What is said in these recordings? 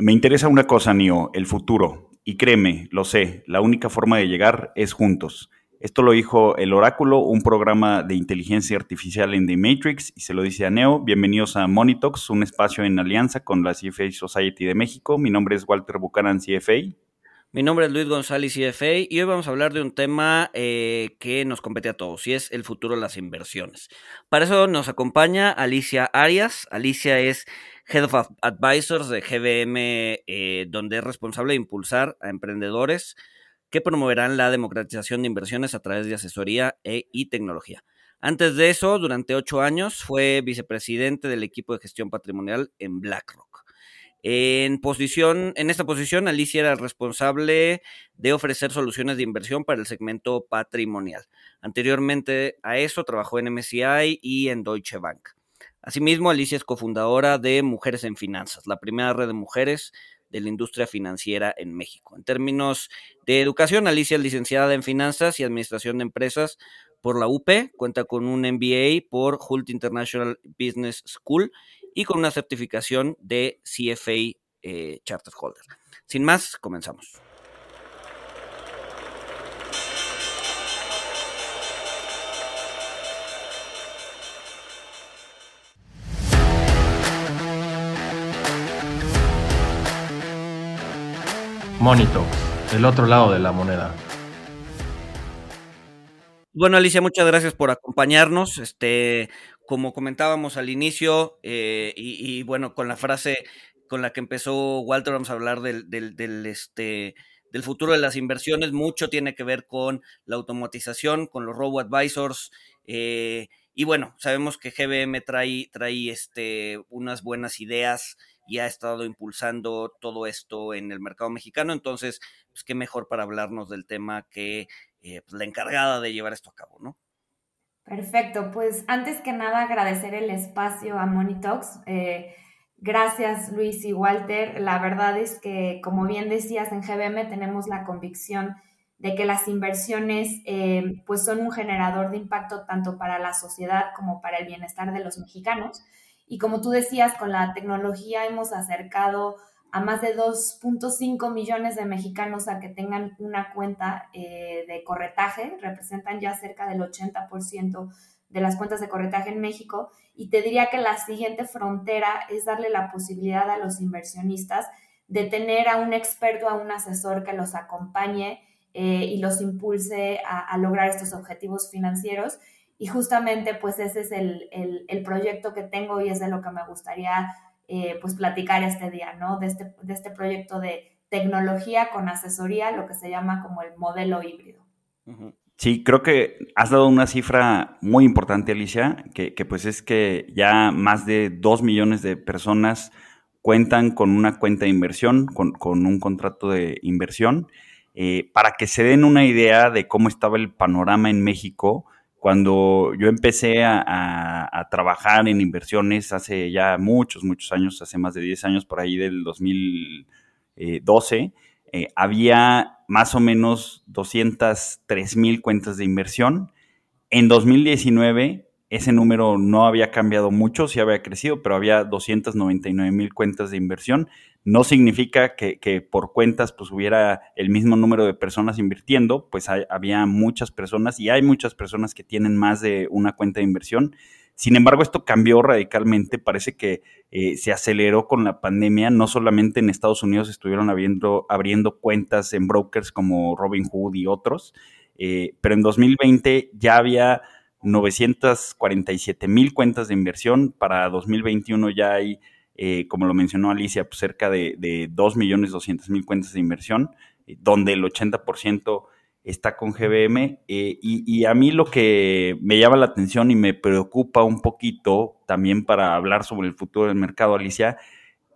Me interesa una cosa, Nio, el futuro. Y créeme, lo sé, la única forma de llegar es juntos. Esto lo dijo El Oráculo, un programa de inteligencia artificial en The Matrix, y se lo dice a Neo. Bienvenidos a Monitox, un espacio en alianza con la CFA Society de México. Mi nombre es Walter Buchanan, CFA. Mi nombre es Luis González, CFA, y hoy vamos a hablar de un tema eh, que nos compete a todos, y es el futuro de las inversiones. Para eso nos acompaña Alicia Arias. Alicia es Head of Advisors de GBM, eh, donde es responsable de impulsar a emprendedores que promoverán la democratización de inversiones a través de asesoría e, y tecnología. Antes de eso, durante ocho años, fue vicepresidente del equipo de gestión patrimonial en BlackRock. En, posición, en esta posición, Alicia era responsable de ofrecer soluciones de inversión para el segmento patrimonial. Anteriormente a eso, trabajó en MCI y en Deutsche Bank. Asimismo, Alicia es cofundadora de Mujeres en Finanzas, la primera red de mujeres de la industria financiera en México. En términos de educación, Alicia es licenciada en Finanzas y Administración de Empresas por la UP, cuenta con un MBA por Hult International Business School y con una certificación de CFA eh, Charter Holder. Sin más, comenzamos. Monito, el otro lado de la moneda. Bueno, Alicia, muchas gracias por acompañarnos. Este, como comentábamos al inicio, eh, y, bueno, con la frase con la que empezó Walter, vamos a hablar del, del, este, del futuro de las inversiones. Mucho tiene que ver con la automatización, con los robo advisors. Eh, y bueno, sabemos que GBM trae, trae este, unas buenas ideas y ha estado impulsando todo esto en el mercado mexicano. Entonces, pues qué mejor para hablarnos del tema que eh, pues, la encargada de llevar esto a cabo, ¿no? Perfecto, pues antes que nada agradecer el espacio a Monitox. Eh, gracias Luis y Walter. La verdad es que, como bien decías, en GBM tenemos la convicción de que las inversiones eh, pues son un generador de impacto tanto para la sociedad como para el bienestar de los mexicanos. Y como tú decías, con la tecnología hemos acercado a más de 2.5 millones de mexicanos a que tengan una cuenta eh, de corretaje, representan ya cerca del 80% de las cuentas de corretaje en México. Y te diría que la siguiente frontera es darle la posibilidad a los inversionistas de tener a un experto, a un asesor que los acompañe eh, y los impulse a lograr estos objetivos financieros y justamente pues ese es el, proyecto que tengo y es de lo que me gustaría eh, pues platicar este día, ¿no? De este, de este proyecto de tecnología con asesoría, lo que se llama como el modelo híbrido. Sí, creo que has dado una cifra muy importante, Alicia, que, pues es que ya más de dos millones de personas cuentan con una cuenta de inversión, con, un contrato de inversión. Eh, para que se den una idea de cómo estaba el panorama en México, cuando yo empecé a, trabajar en inversiones hace ya muchos, muchos años, hace más de 10 años, por ahí del 2012, eh, había más o menos 203 mil cuentas de inversión. En 2019 ese número no había cambiado mucho, sí había crecido, pero había 299 mil cuentas de inversión. No significa que, por cuentas pues hubiera el mismo número de personas invirtiendo, pues había muchas personas y hay muchas personas que tienen más de una cuenta de inversión. Sin embargo, esto cambió radicalmente, parece que eh, se aceleró con la pandemia, no solamente en Estados Unidos estuvieron abriendo, abriendo cuentas en brokers como Robinhood y otros, eh, pero en 2020 ya había 947 mil cuentas de inversión. Para 2021 ya hay, eh, como lo mencionó Alicia, pues cerca de, de 2 millones 200 mil cuentas de inversión, eh, donde el 80% está con GBM. Eh, y, a mí lo que me llama la atención y me preocupa un poquito también para hablar sobre el futuro del mercado, Alicia,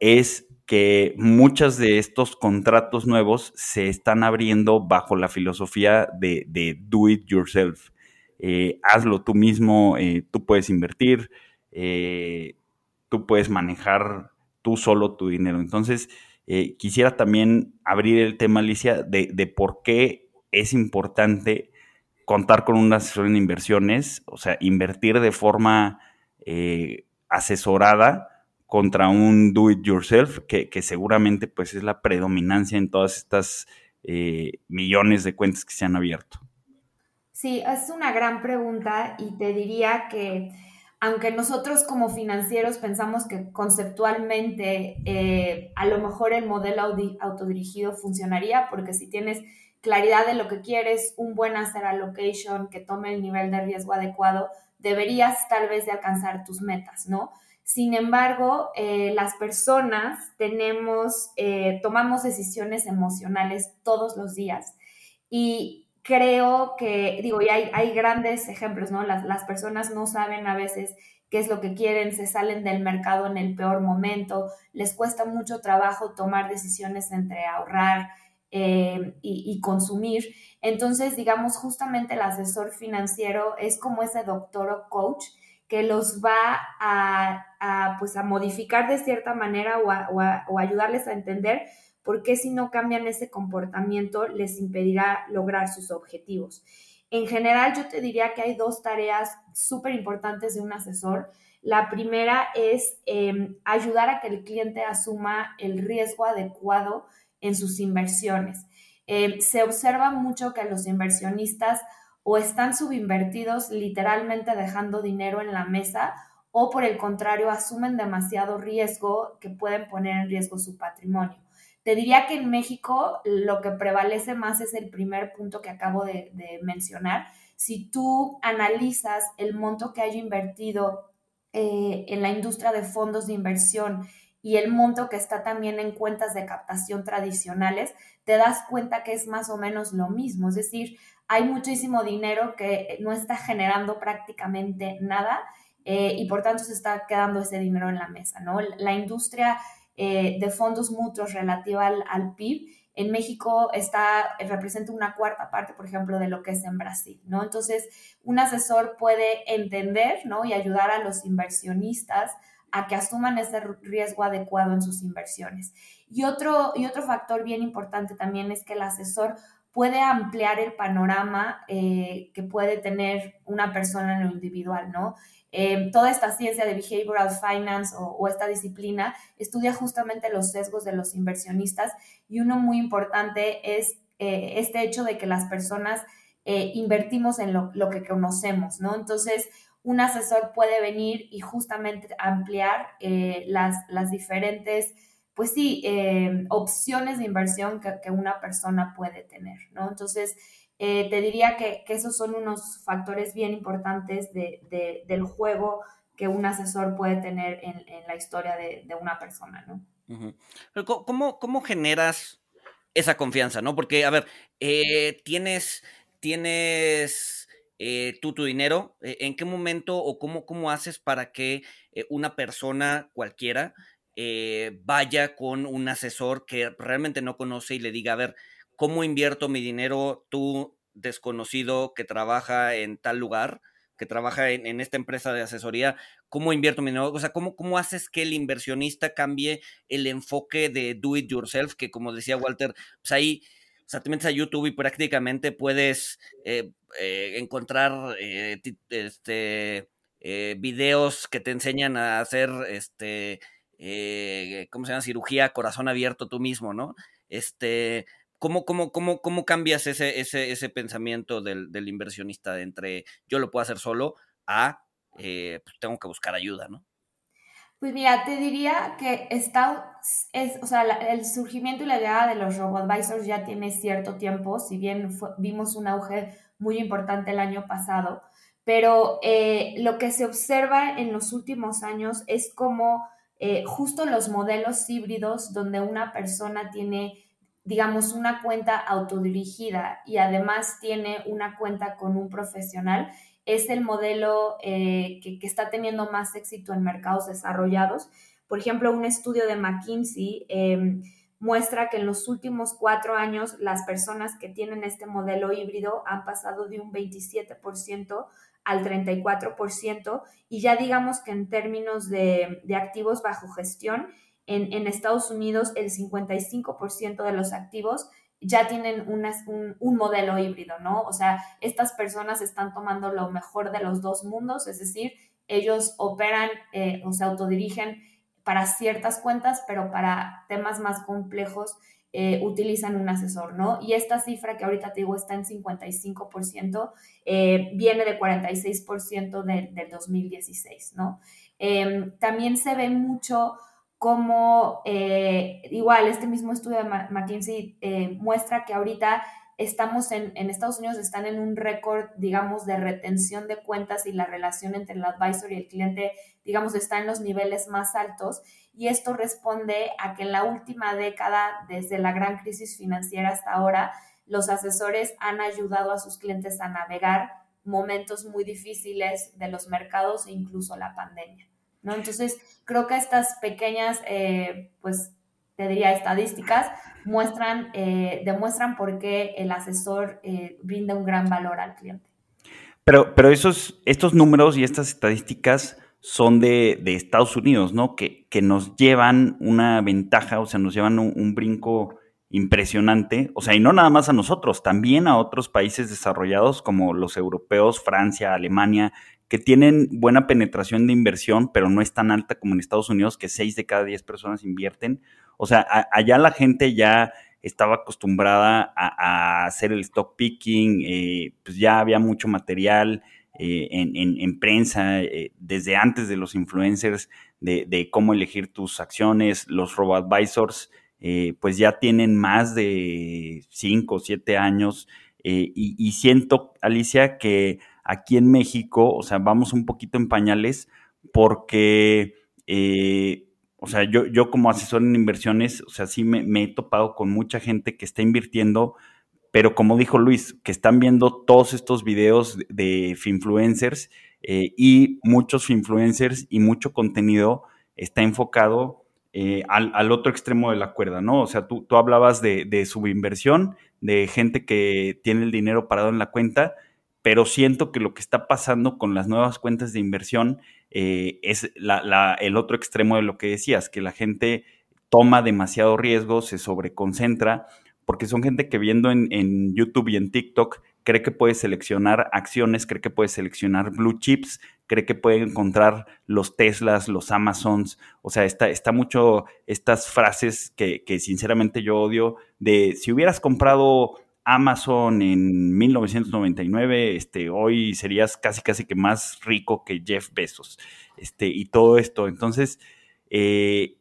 es que muchos de estos contratos nuevos se están abriendo bajo la filosofía de do it yourself. Eh, hazlo tú mismo, eh, tú puedes invertir, eh, tú puedes manejar tú solo tu dinero. Entonces, quisiera también abrir el tema, Alicia, de, por qué es importante contar con un asesor en inversiones, o sea, invertir de forma asesorada contra un do it yourself, que, seguramente pues es la predominancia en todas estas millones de cuentas que se han abierto. Sí, es una gran pregunta y te diría que aunque nosotros como financieros pensamos que conceptualmente eh, a lo mejor el modelo autodirigido funcionaría, porque si tienes claridad de lo que quieres, un buen asset allocation que tome el nivel de riesgo adecuado, deberías tal vez de alcanzar tus metas, ¿no? Sin embargo, eh, las personas tenemos, eh, tomamos decisiones emocionales todos los días y creo que, digo, y hay, hay grandes ejemplos, ¿no? Las, las, personas no saben a veces qué es lo que quieren, se salen del mercado en el peor momento, les cuesta mucho trabajo tomar decisiones entre ahorrar eh, y, y, consumir. Entonces, digamos, justamente el asesor financiero es como ese doctor o coach que los va a, a pues, a modificar de cierta manera o, o, o ayudarles a entender porque si no cambian ese comportamiento les impedirá lograr sus objetivos. En general, yo te diría que hay dos tareas súper importantes de un asesor. La primera es em, ayudar a que el cliente asuma el riesgo adecuado en sus inversiones. Em, se observa mucho que los inversionistas o están subinvertidos, literalmente dejando dinero en la mesa, o por el contrario, asumen demasiado riesgo que pueden poner en riesgo su patrimonio. Te diría que en México lo que prevalece más es el primer punto que acabo de, mencionar. Si tú analizas el monto que haya invertido eh, en la industria de fondos de inversión y el monto que está también en cuentas de captación tradicionales, te das cuenta que es más o menos lo mismo. Es decir, hay muchísimo dinero que no está generando prácticamente nada eh, y por tanto se está quedando ese dinero en la mesa, ¿no? La industria eh, de fondos mutuos relativa al, PIB, en México está, representa una cuarta parte, por ejemplo, de lo que es en Brasil, ¿no? Entonces, un asesor puede entender, ¿no? Y ayudar a los inversionistas a que asuman ese riesgo adecuado en sus inversiones. Y otro, y otro factor bien importante también es que el asesor puede ampliar el panorama eh, que puede tener una persona en lo individual, ¿no? Em, toda esta ciencia de behavioral finance o, esta disciplina estudia justamente los sesgos de los inversionistas y uno muy importante es eh, este hecho de que las personas eh, invertimos en lo, que conocemos, ¿no? Entonces, un asesor puede venir y justamente ampliar eh, las, diferentes, pues sí, opciones de inversión que, que, una persona puede tener, ¿no? Entonces, eh, te diría que, esos son unos factores bien importantes del juego que un asesor puede tener en, la historia de, una persona, ¿no? ¿Cómo, generas esa confianza, no? Porque, a ver, eh, tienes, tienes eh, tú tu dinero, ¿en qué momento o cómo, cómo haces para que una persona cualquiera vaya con un asesor que realmente no conoce y le diga, a ver, ¿cómo invierto mi dinero tú desconocido que trabaja en tal lugar, que trabaja en, esta empresa de asesoría, cómo invierto mi dinero? O sea, ¿cómo, ¿cómo haces que el inversionista cambie el enfoque de do it yourself? Que como decía Walter, pues ahí, o sea, te metes a YouTube y prácticamente puedes eh, eh, encontrar eh, este, videos que te enseñan a hacer, este, ¿cómo se llama? Cirugía corazón abierto tú mismo, ¿no? Este, ¿Cómo, cómo, cómo, cómo cambias ese, ese, ese pensamiento del, del, inversionista de entre yo lo puedo hacer solo a eh, pues tengo que buscar ayuda, ¿no? Pues mira, te diría que está, es, o sea, el surgimiento y la llegada de los robo-advisors ya tiene cierto tiempo, si bien vimos un auge muy importante el año pasado, pero eh, lo que se observa en los últimos años es como eh, justo los modelos híbridos donde una persona tiene digamos, una cuenta autodirigida y además tiene una cuenta con un profesional, es el modelo eh, que, está teniendo más éxito en mercados desarrollados. Por ejemplo, un estudio de McKinsey em, muestra que en los últimos cuatro años las personas que tienen este modelo híbrido han pasado de un 27% al 34% y ya digamos que en términos de, de activos bajo gestión, en, Estados Unidos el 55% de los activos ya tienen un, modelo híbrido, ¿no? O sea, estas personas están tomando lo mejor de los dos mundos, es decir, ellos operan eh, o se autodirigen para ciertas cuentas, pero para temas más complejos eh, utilizan un asesor, ¿no? Y esta cifra que ahorita te digo está en 55%, eh, viene de 46% del 2016, ¿no? Em, también se ve mucho como, eh, igual, este mismo estudio de McKinsey muestra que ahorita estamos en, en, Estados Unidos, están en un récord, digamos, de retención de cuentas y la relación entre el advisor y el cliente, digamos, está en los niveles más altos. Y esto responde a que en la última década, desde la gran crisis financiera hasta ahora, los asesores han ayudado a sus clientes a navegar momentos muy difíciles de los mercados e incluso la pandemia. ¿No? Entonces, creo que estas pequeñas, eh, pues, te diría, estadísticas muestran, eh, demuestran por qué el asesor eh, brinda un gran valor al cliente. Pero, pero esos, estos números y estas estadísticas son de, Estados Unidos, ¿no? Que, que, nos llevan una ventaja, o sea, nos llevan un, brinco impresionante, o sea, y no nada más a nosotros, también a otros países desarrollados como los europeos, Francia, Alemania, que tienen buena penetración de inversión, pero no es tan alta como en Estados Unidos, que 6 de cada 10 personas invierten. O sea, allá la gente ya estaba acostumbrada a, hacer el stock picking, eh, pues ya había mucho material eh, en, prensa, eh, desde antes de los influencers, de, cómo elegir tus acciones, los robo-advisors, pues ya tienen más de 5 o 7 años. Y, y siento, Alicia, que aquí en México, o sea, vamos un poquito en pañales porque o sea, yo, yo como asesor en inversiones, o sea, sí me, he topado con mucha gente que está invirtiendo, pero como dijo Luis, que están viendo todos estos videos de, finfluencers eh, y muchos influencers y mucho contenido está enfocado eh, al, otro extremo de la cuerda, ¿no? O sea, tú, tú hablabas de, de subinversión, de gente que tiene el dinero parado en la cuenta, pero siento que lo que está pasando con las nuevas cuentas de inversión eh, es el otro extremo de lo que decías, que la gente toma demasiado riesgo, se sobreconcentra, porque son gente que viendo en, YouTube y en TikTok cree que puede seleccionar acciones, cree que puede seleccionar blue chips, cree que puede encontrar los Teslas, los Amazons, o sea, está, está mucho estas frases que, que sinceramente yo odio de si hubieras comprado Amazon en 1999, este, hoy serías casi casi que más rico que Jeff Bezos, este, y todo esto. Entonces, eh,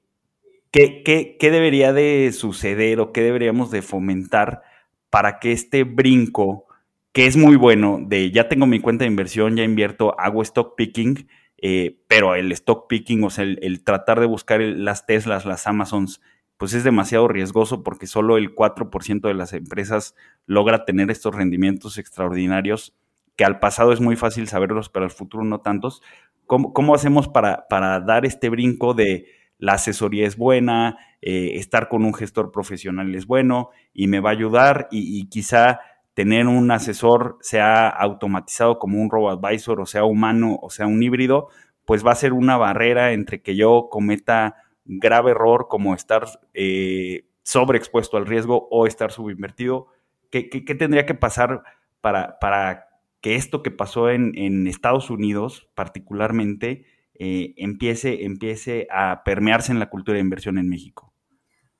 ¿qué, debería de suceder o qué deberíamos de fomentar para que este brinco, que es muy bueno, de ya tengo mi cuenta de inversión, ya invierto, hago stock picking, eh, pero el stock picking, o sea, el tratar de buscar las Teslas, las Amazons, pues es demasiado riesgoso porque solo el 4% de las empresas logra tener estos rendimientos extraordinarios, que al pasado es muy fácil saberlos, pero al futuro no tantos. ¿Cómo, hacemos para, para, dar este brinco de la asesoría es buena, eh, estar con un gestor profesional es bueno y me va a ayudar y, quizá tener un asesor sea automatizado como un robo advisor o sea humano o sea un híbrido, pues va a ser una barrera entre que yo cometa grave error como estar eh, sobreexpuesto al riesgo o estar subinvertido? ¿Qué, qué, tendría que pasar para, para, que esto que pasó en, en Estados Unidos particularmente eh, empiece, empiece a permearse en la cultura de inversión en México?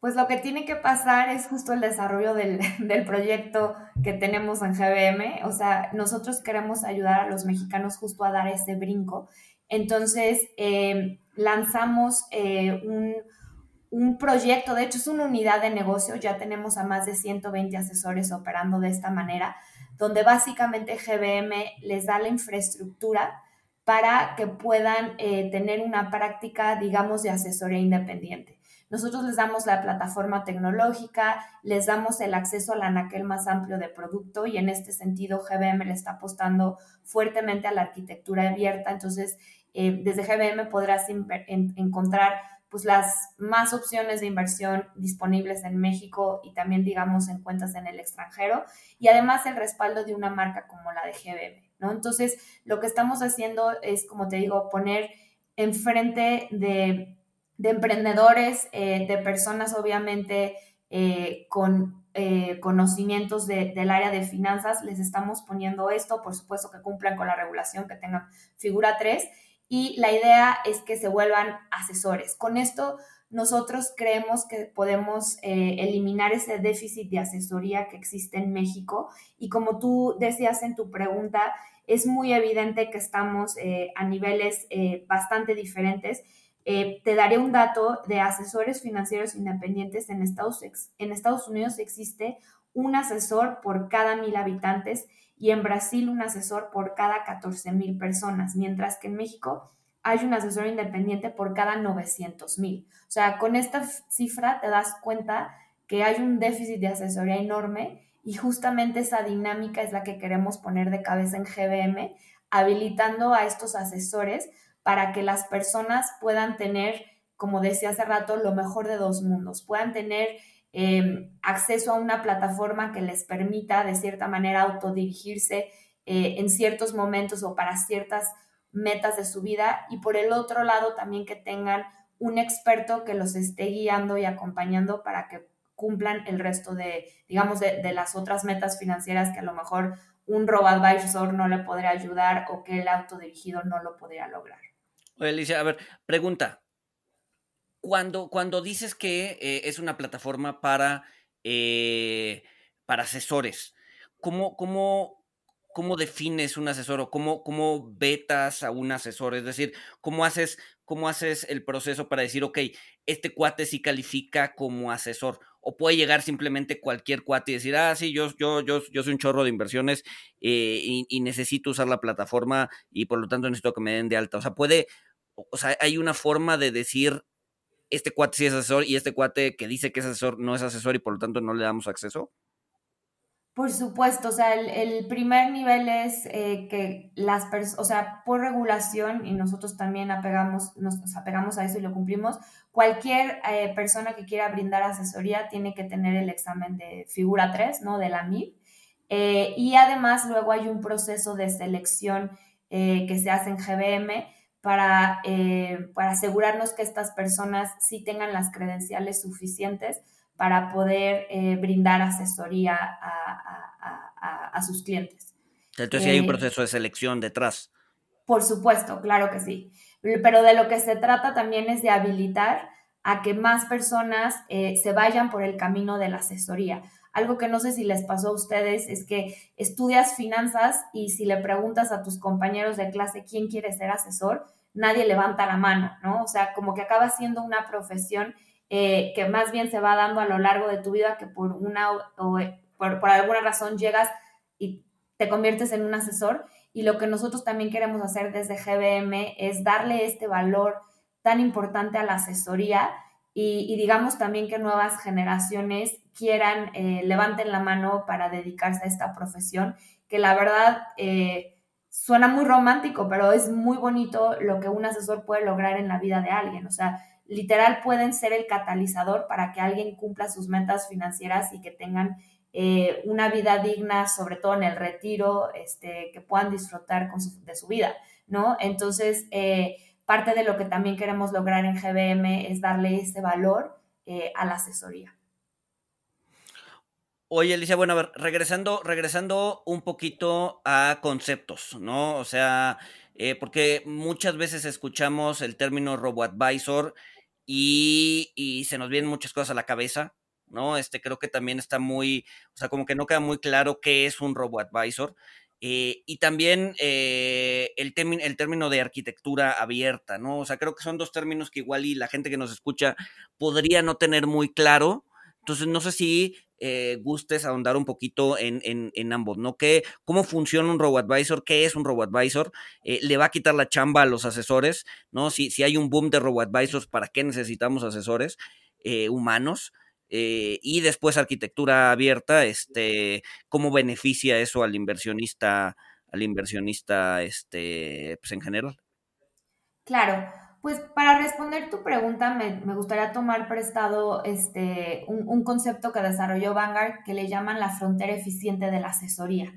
Pues lo que tiene que pasar es justo el desarrollo del, del, proyecto que tenemos en GBM. O sea, nosotros queremos ayudar a los mexicanos justo a dar ese brinco. Entonces, eh, lanzamos eh, un, un, proyecto, de hecho es una unidad de negocio, ya tenemos a más de 120 asesores operando de esta manera, donde básicamente GBM les da la infraestructura para que puedan eh, tener una práctica, digamos, de asesoría independiente. Nosotros les damos la plataforma tecnológica, les damos el acceso al anaquel más amplio de producto y en este sentido GBM le está apostando fuertemente a la arquitectura abierta. Entonces, eh, desde GBM podrás encontrar pues las más opciones de inversión disponibles en México y también digamos en cuentas en el extranjero y además el respaldo de una marca como la de GBM, ¿no? Entonces, lo que estamos haciendo es, como te digo, poner enfrente de, de emprendedores, eh, de personas obviamente eh, con conocimientos del área de finanzas, les estamos poniendo esto, por supuesto que cumplan con la regulación, que tengan figura 3 y la idea es que se vuelvan asesores. Con esto nosotros creemos que podemos eh, eliminar ese déficit de asesoría que existe en México y como tú decías en tu pregunta, es muy evidente que estamos eh, a niveles eh, bastante diferentes. Te daré un dato de asesores financieros independientes en Estados, en Estados Unidos existe un asesor por cada mil habitantes y en Brasil un asesor por cada 14 mil personas, mientras que en México hay un asesor independiente por cada 900 mil. O sea, con esta cifra te das cuenta que hay un déficit de asesoría enorme y justamente esa dinámica es la que queremos poner de cabeza en GBM, habilitando a estos asesores para que las personas puedan tener, como decía hace rato, lo mejor de dos mundos, puedan tener em, acceso a una plataforma que les permita de cierta manera autodirigirse eh, en ciertos momentos o para ciertas metas de su vida y por el otro lado también que tengan un experto que los esté guiando y acompañando para que cumplan el resto de, digamos, de, las otras metas financieras que a lo mejor un robo-advisor no le podría ayudar o que el autodirigido no lo podría lograr. Oye, Alicia, a ver, pregunta. Cuando, cuando dices que eh, es una plataforma para, eh, para asesores, ¿cómo, cómo, cómo defines un asesor o cómo, cómo vetas a un asesor? Es decir, ¿cómo haces, ¿cómo haces el proceso para decir, ok, este cuate sí califica como asesor? O puede llegar simplemente cualquier cuate y decir, ah, sí, yo, yo, yo, yo soy un chorro de inversiones eh, y, necesito usar la plataforma y por lo tanto necesito que me den de alta. O sea, puede, o sea, hay una forma de decir, este cuate sí es asesor y este cuate que dice que es asesor no es asesor y por lo tanto no le damos acceso. Por supuesto, o sea, el, primer nivel es eh, que las personas, o sea, por regulación, y nosotros también apegamos, nos apegamos a eso y lo cumplimos, cualquier eh, persona que quiera brindar asesoría tiene que tener el examen de figura 3, ¿no? De la MIP. Eh, y además luego hay un proceso de selección que se hace en GBM para, para asegurarnos que estas personas sí tengan las credenciales suficientes para poder eh, brindar asesoría a, sus clientes. Entonces, hay un eh, proceso de selección detrás. Por supuesto, claro que sí. Pero de lo que se trata también es de habilitar a que más personas eh, se vayan por el camino de la asesoría. Algo que no sé si les pasó a ustedes es que estudias finanzas y si le preguntas a tus compañeros de clase quién quiere ser asesor, nadie levanta la mano, ¿no? O sea, como que acaba siendo una profesión eh, que más bien se va dando a lo largo de tu vida que por una o, por, alguna razón llegas y te conviertes en un asesor. Y lo que nosotros también queremos hacer desde GBM es darle este valor tan importante a la asesoría y, digamos también que nuevas generaciones quieran, eh, levanten la mano para dedicarse a esta profesión, que la verdad eh, suena muy romántico, pero es muy bonito lo que un asesor puede lograr en la vida de alguien. O sea, literal pueden ser el catalizador para que alguien cumpla sus metas financieras y que tengan eh, una vida digna, sobre todo en el retiro, este, que puedan disfrutar de su vida, ¿no? Entonces, eh, parte de lo que también queremos lograr en GBM es darle ese valor eh, a la asesoría. Oye, Alicia, bueno, a ver, regresando, regresando un poquito a conceptos, ¿no? O sea, porque muchas veces escuchamos el término robo-advisor y, se nos vienen muchas cosas a la cabeza, ¿no? Este creo que también está muy, o sea, como que no queda muy claro qué es un robo advisor. Eh, y también eh, el, el término de arquitectura abierta, ¿no? O sea, creo que son dos términos que igual y la gente que nos escucha podría no tener muy claro. Entonces, no sé si eh, gustes ahondar un poquito en, ambos, ¿no? ¿Qué, ¿Cómo funciona un robo-advisor? ¿Qué es un robo-advisor? Eh, ¿Le va a quitar la chamba a los asesores? ¿No? Si, si hay un boom de robo-advisors, ¿para qué necesitamos asesores eh, humanos? y después arquitectura abierta, este, ¿cómo beneficia eso al inversionista, al inversionista, este, pues en general? Claro, pues para responder tu pregunta, me, gustaría tomar prestado este, un, concepto que desarrolló Vanguard que le llaman la frontera eficiente de la asesoría.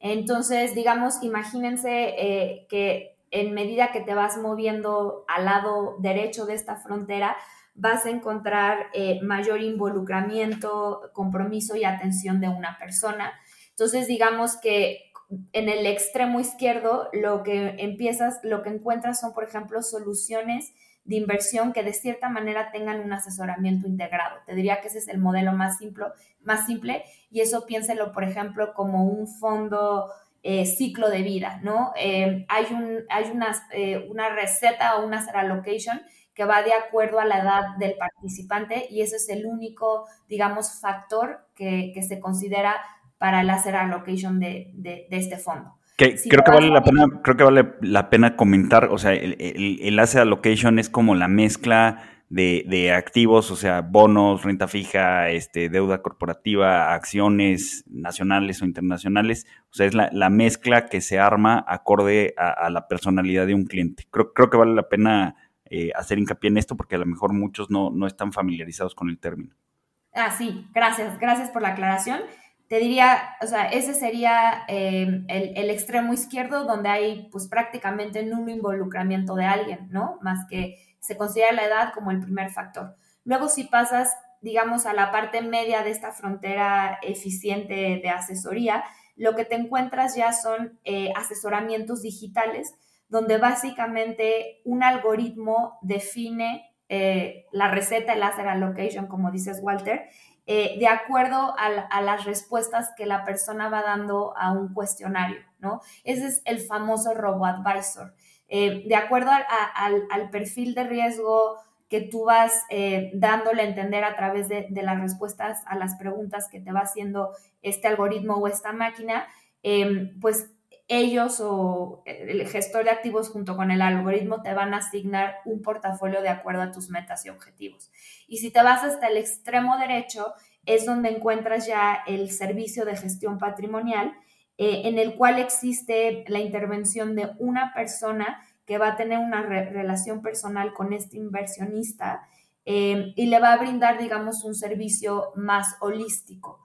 Entonces, digamos, imagínense eh, que en medida que te vas moviendo al lado derecho de esta frontera, vas a encontrar eh, mayor involucramiento, compromiso y atención de una persona. Entonces, digamos que en el extremo izquierdo lo que empiezas, lo que encuentras son, por ejemplo, soluciones de inversión que de cierta manera tengan un asesoramiento integrado. Te diría que ese es el modelo más simple, más simple y eso piénselo, por ejemplo, como un fondo eh, ciclo de vida, ¿no? Eh, hay un, hay una, eh, una receta o una allocation que va de acuerdo a la edad del participante y ese es el único, digamos, factor que, que se considera para el hacer allocation de, de, este fondo. Que, creo, que vale la pena, creo que vale la pena comentar, o sea, el, el, el asset allocation es como la mezcla de, de, activos, o sea, bonos, renta fija, este, deuda corporativa, acciones nacionales o internacionales. O sea, es la, la mezcla que se arma acorde a, a, la personalidad de un cliente. Creo, creo que vale la pena eh, hacer hincapié en esto porque a lo mejor muchos no, no están familiarizados con el término. Ah, sí, gracias, gracias por la aclaración. Te diría, o sea, ese sería eh, el, el, extremo izquierdo donde hay pues prácticamente nulo involucramiento de alguien, ¿no? Más que se considera la edad como el primer factor. Luego si pasas, digamos, a la parte media de esta frontera eficiente de asesoría, lo que te encuentras ya son eh, asesoramientos digitales donde básicamente un algoritmo define eh, la receta, el láser allocation, como dices Walter, eh, de acuerdo a, a, las respuestas que la persona va dando a un cuestionario, ¿no? Ese es el famoso robo-advisor. Eh, de acuerdo al, al, perfil de riesgo que tú vas eh, dándole a entender a través de, de, las respuestas a las preguntas que te va haciendo este algoritmo o esta máquina, eh, pues ellos o el gestor de activos junto con el algoritmo te van a asignar un portafolio de acuerdo a tus metas y objetivos. Y si te vas hasta el extremo derecho, es donde encuentras ya el servicio de gestión patrimonial, eh, en el cual existe la intervención de una persona que va a tener una re relación personal con este inversionista eh, y le va a brindar, digamos, un servicio más holístico.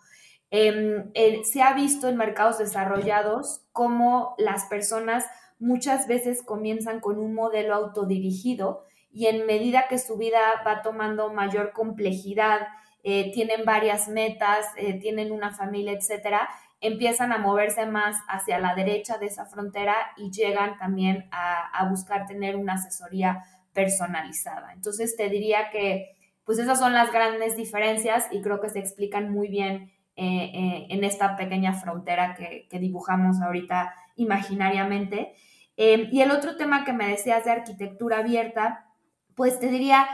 Eh, se ha visto en mercados desarrollados cómo las personas muchas veces comienzan con un modelo autodirigido y en medida que su vida va tomando mayor complejidad, eh, tienen varias metas, eh, tienen una familia, etcétera, empiezan a moverse más hacia la derecha de esa frontera y llegan también a, a buscar tener una asesoría personalizada. Entonces te diría que pues esas son las grandes diferencias y creo que se explican muy bien eh, eh, en esta pequeña frontera que, dibujamos ahorita imaginariamente. Eh, y el otro tema que me decías de arquitectura abierta, pues te diría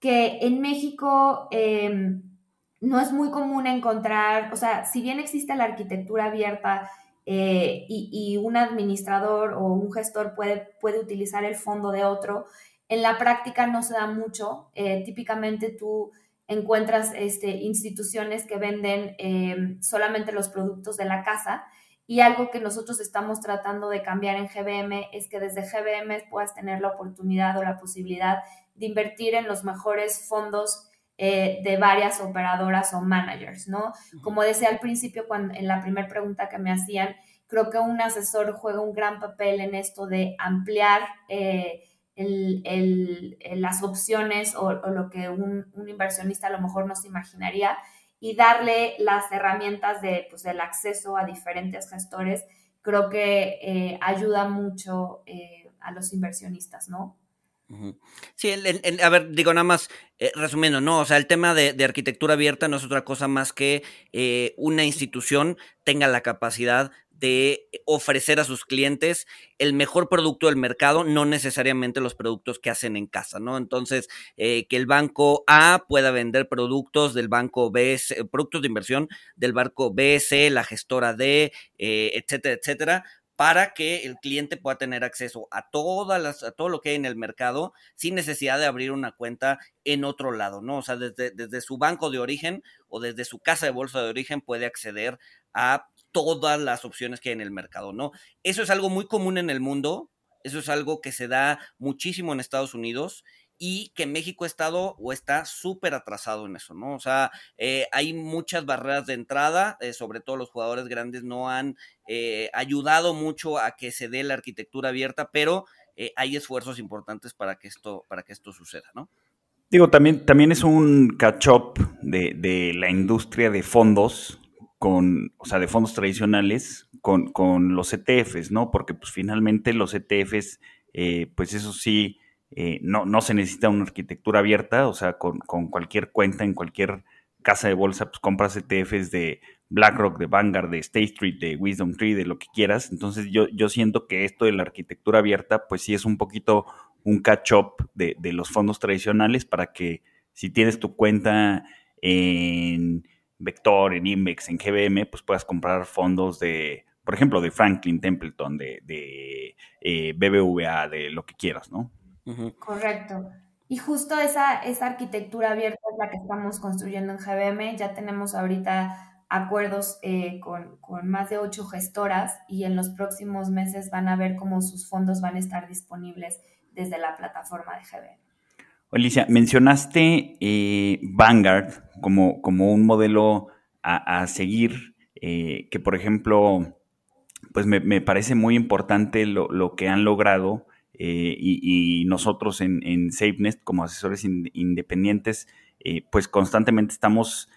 que en México em, no es muy común encontrar, o sea, si bien existe la arquitectura abierta eh, y, un administrador o un gestor puede, puede utilizar el fondo de otro, en la práctica no se da mucho. Típicamente tú encuentras este, instituciones que venden eh, solamente los productos de la casa y algo que nosotros estamos tratando de cambiar en GBM es que desde GBM puedas tener la oportunidad o la posibilidad de invertir en los mejores fondos eh, de varias operadoras o managers, ¿no? Como decía al principio, cuando, en la primera pregunta que me hacían, creo que un asesor juega un gran papel en esto de ampliar eh, el, el, las opciones o, lo que un, inversionista a lo mejor no se imaginaría y darle las herramientas de, pues, del acceso a diferentes gestores, creo que eh, ayuda mucho eh, a los inversionistas, ¿no? Sí, el, a ver, digo nada más, eh, resumiendo, ¿no? O sea, el tema de, arquitectura abierta no es otra cosa más que eh, una institución tenga la capacidad de ofrecer a sus clientes el mejor producto del mercado, no necesariamente los productos que hacen en casa, ¿no? Entonces, eh, que el banco A pueda vender productos del banco B, productos de inversión del banco BS, la gestora D, eh, etcétera, etcétera, para que el cliente pueda tener acceso a todas las, a todo lo que hay en el mercado sin necesidad de abrir una cuenta en otro lado, ¿no? O sea, desde, desde su banco de origen o desde su casa de bolsa de origen puede acceder a todas las opciones que hay en el mercado, ¿no? Eso es algo muy común en el mundo, eso es algo que se da muchísimo en Estados Unidos y que México ha estado o está súper atrasado en eso, ¿no? O sea, eh, hay muchas barreras de entrada, eh, sobre todo los jugadores grandes no han eh, ayudado mucho a que se dé la arquitectura abierta, pero eh, hay esfuerzos importantes para que esto, para que esto suceda, ¿no? Digo, también, también es un catch-up de, de la industria de fondos con, o sea, de fondos tradicionales con, los ETFs, ¿no? Porque pues finalmente los ETFs, eh, pues eso sí, eh, no, no, se necesita una arquitectura abierta, o sea, con, cualquier cuenta en cualquier casa de bolsa, pues compras ETFs de BlackRock, de Vanguard, de State Street, de Wisdom Tree, de lo que quieras. Entonces yo, yo siento que esto de la arquitectura abierta, pues sí es un poquito un catch-up de, de los fondos tradicionales para que si tienes tu cuenta en Vector, en Index, en GBM, pues puedas comprar fondos de, por ejemplo, de Franklin Templeton, de, de eh, BBVA, de lo que quieras, ¿no? Correcto. Y justo esa, esa arquitectura abierta es la que estamos construyendo en GBM. Ya tenemos ahorita acuerdos eh, con, con, más de ocho gestoras y en los próximos meses van a ver cómo sus fondos van a estar disponibles desde la plataforma de GBM. Alicia, mencionaste eh, Vanguard como, como, un modelo a, seguir, eh, que por ejemplo, pues me, parece muy importante lo, que han logrado eh, y, nosotros en, en SafeNest como asesores independientes, pues constantemente estamos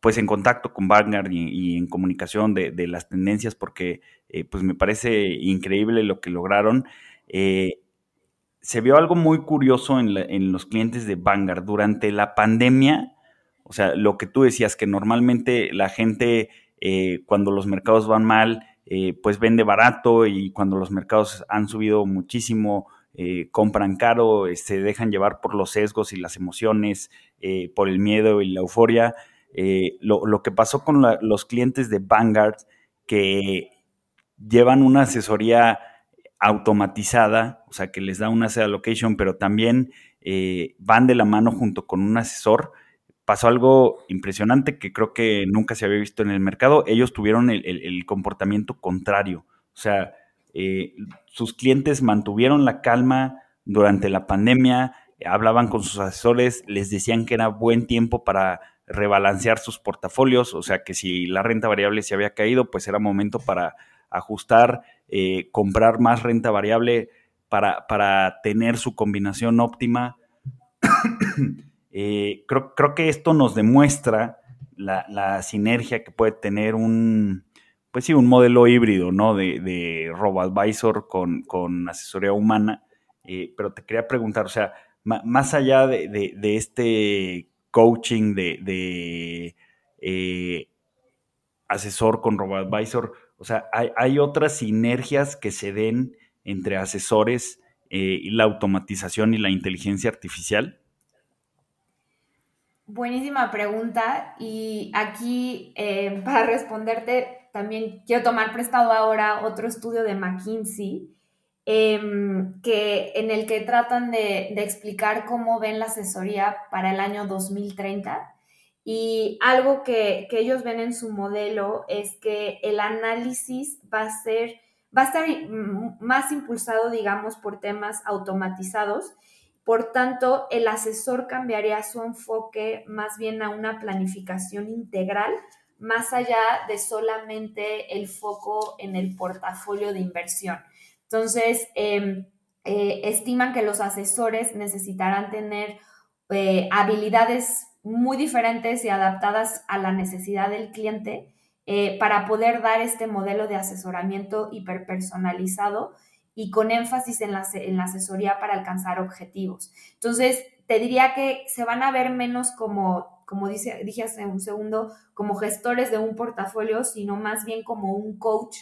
pues en contacto con Vanguard y, en comunicación de, de, las tendencias porque pues me parece increíble lo que lograron se vio algo muy curioso en, los clientes de Vanguard durante la pandemia. O sea, lo que tú decías, que normalmente la gente eh, cuando los mercados van mal, eh, pues vende barato y cuando los mercados han subido muchísimo, eh, compran caro, se dejan llevar por los sesgos y las emociones, por el miedo y la euforia. Lo, que pasó con los clientes de Vanguard, que llevan una asesoría automatizada, o sea, que les da una asset allocation, pero también eh, van de la mano junto con un asesor. Pasó algo impresionante que creo que nunca se había visto en el mercado. Ellos tuvieron el, comportamiento contrario. O sea, eh, sus clientes mantuvieron la calma durante la pandemia, hablaban con sus asesores, les decían que era buen tiempo para rebalancear sus portafolios, o sea que si la renta variable se había caído, pues era momento para ajustar, eh, comprar más renta variable para, para tener su combinación óptima. Eh, creo, creo, que esto nos demuestra la, sinergia que puede tener un, pues sí, un modelo híbrido, ¿no? De, de RoboAdvisor con, con asesoría humana. Eh, pero te quería preguntar, o sea, más allá de, este coaching de, asesor con RoboAdvisor, o sea, hay, otras sinergias que se den entre asesores eh, y la automatización y la inteligencia artificial. Buenísima pregunta y aquí eh, para responderte también quiero tomar prestado ahora otro estudio de McKinsey em, que, en el que tratan de, de, explicar cómo ven la asesoría para el año 2030 y algo que, ellos ven en su modelo es que el análisis va a ser, va a estar más impulsado, digamos, por temas automatizados. Por tanto, el asesor cambiaría su enfoque más bien a una planificación integral, más allá de solamente el foco en el portafolio de inversión. Entonces, em, eh, estiman que los asesores necesitarán tener eh, habilidades muy diferentes y adaptadas a la necesidad del cliente eh, para poder dar este modelo de asesoramiento hiperpersonalizado y con énfasis en la, en la asesoría para alcanzar objetivos. Entonces, te diría que se van a ver menos como, como dice, dije hace un segundo, como gestores de un portafolio, sino más bien como un coach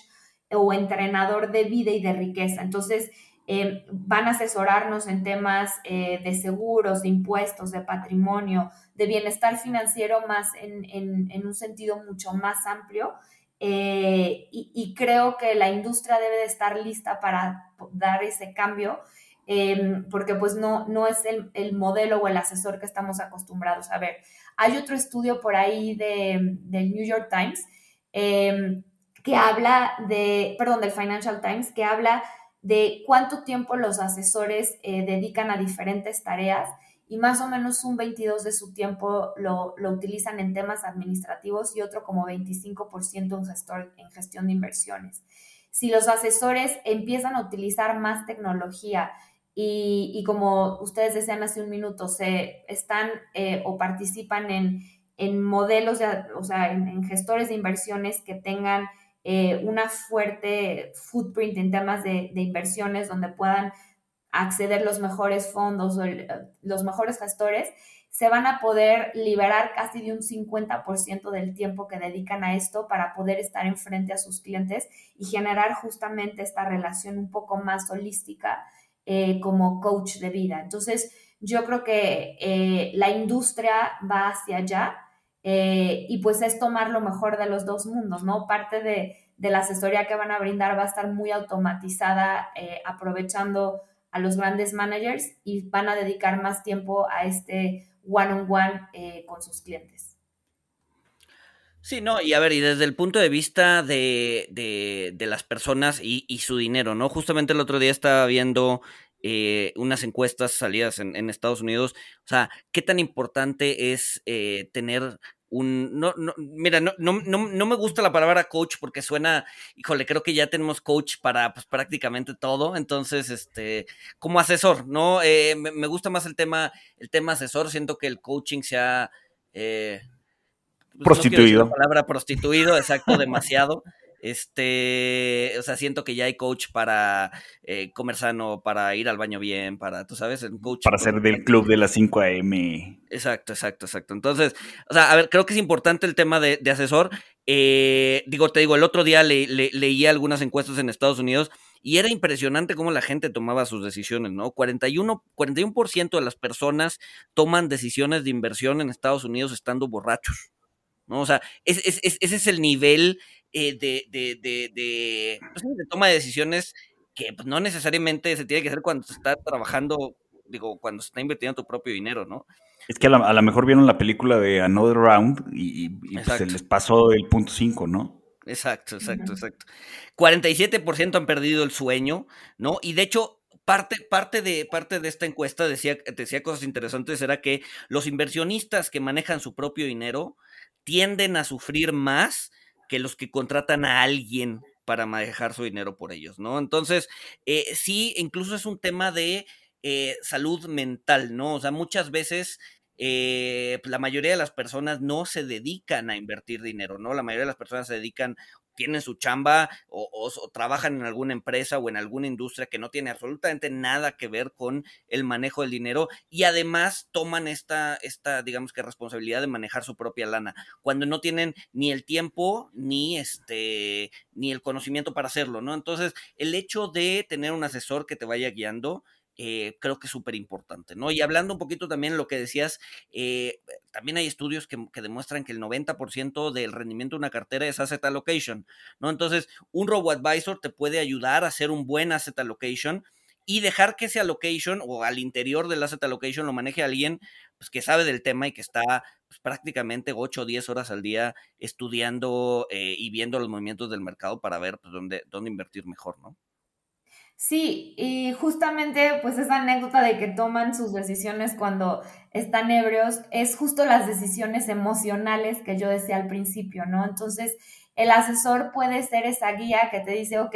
o entrenador de vida y de riqueza. Entonces, eh, van a asesorarnos en temas eh, de seguros, de impuestos, de patrimonio, de bienestar financiero más en, un sentido mucho más amplio. Eh, y, creo que la industria debe de estar lista para dar ese cambio, em, porque pues no, no es el, modelo o el asesor que estamos acostumbrados a ver. Hay otro estudio por ahí de, del New York Times em, que habla de, perdón, del Financial Times, que habla de cuánto tiempo los asesores eh, dedican a diferentes tareas y más o menos un 22 de su tiempo lo, utilizan en temas administrativos y otro como 25% en, gestor, en gestión de inversiones. Si los asesores empiezan a utilizar más tecnología y, como ustedes decían hace un minuto, se están eh, o participan en, modelos, o sea, en, gestores de inversiones que tengan eh, una fuerte footprint en temas de, inversiones donde puedan acceder los mejores fondos o los mejores gestores, se van a poder liberar casi de un 50% del tiempo que dedican a esto para poder estar enfrente a sus clientes y generar justamente esta relación un poco más holística eh, como coach de vida. Entonces, yo creo que eh, la industria va hacia allá eh, y pues es tomar lo mejor de los dos mundos, ¿no? Parte de, la asesoría que van a brindar va a estar muy automatizada, aprovechando a los grandes managers y van a dedicar más tiempo a este one-on-one con sus clientes. Sí, no, y a ver, y desde el punto de vista de, de, las personas y, y, su dinero, ¿no? Justamente el otro día estaba viendo eh, unas encuestas salidas en, Estados Unidos, o sea, ¿qué tan importante es eh, tener un... No, no, mira, no, no, no, me gusta la palabra coach porque suena, híjole, creo que ya tenemos coach para pues, prácticamente todo, entonces, este, como asesor, ¿no? Eh, me, me, gusta más el tema, el tema asesor, siento que el coaching se ha... Pues, prostituido. la palabra prostituido, exacto, demasiado. Este, o sea, siento que ya hay coach para eh, comer sano, para ir al baño bien, para, tú sabes, el coach. Para ser del club de las 5 AM. Exacto, exacto, exacto. Entonces, o sea, a ver, creo que es importante el tema de, asesor. Eh, digo, te digo, el otro día le, leí algunas encuestas en Estados Unidos y era impresionante cómo la gente tomaba sus decisiones, ¿no? 41%, 41 de las personas toman decisiones de inversión en Estados Unidos estando borrachos. ¿no? O sea, ese es el nivel eh, de, de, de, pues de, toma de decisiones que pues, no necesariamente se tiene que hacer cuando se está trabajando, digo, cuando se está invirtiendo tu propio dinero, ¿no? Es que a lo mejor vieron la película de Another Round y, pues, se les pasó el punto 5, ¿no? Exacto, exacto, exacto. 47% han perdido el sueño, ¿no? Y de hecho, parte, parte, de, parte de esta encuesta decía, decía cosas interesantes, era que los inversionistas que manejan su propio dinero tienden a sufrir más que los que contratan a alguien para manejar su dinero por ellos, ¿no? Entonces, eh, sí, incluso es un tema de eh, salud mental, ¿no? O sea, muchas veces eh, la mayoría de las personas no se dedican a invertir dinero, ¿no? La mayoría de las personas se dedican tienen su chamba o, trabajan en alguna empresa o en alguna industria que no tiene absolutamente nada que ver con el manejo del dinero y además toman esta, esta, digamos que responsabilidad de manejar su propia lana, cuando no tienen ni el tiempo ni este, ni el conocimiento para hacerlo, ¿no? Entonces, el hecho de tener un asesor que te vaya guiando, eh, creo que es súper importante, ¿no? Y hablando un poquito también de lo que decías, eh, también hay estudios que, demuestran que el 90% del rendimiento de una cartera es asset allocation, ¿no? Entonces, un robo-advisor te puede ayudar a hacer un buen asset allocation y dejar que ese allocation o al interior del asset allocation lo maneje alguien pues, que sabe del tema y que está pues, prácticamente 8 o 10 horas al día estudiando eh, y viendo los movimientos del mercado para ver pues, dónde, dónde invertir mejor, ¿no? Sí, y justamente pues esa anécdota de que toman sus decisiones cuando están ebrios es justo las decisiones emocionales que yo decía al principio, ¿no? Entonces, el asesor puede ser esa guía que te dice, ok,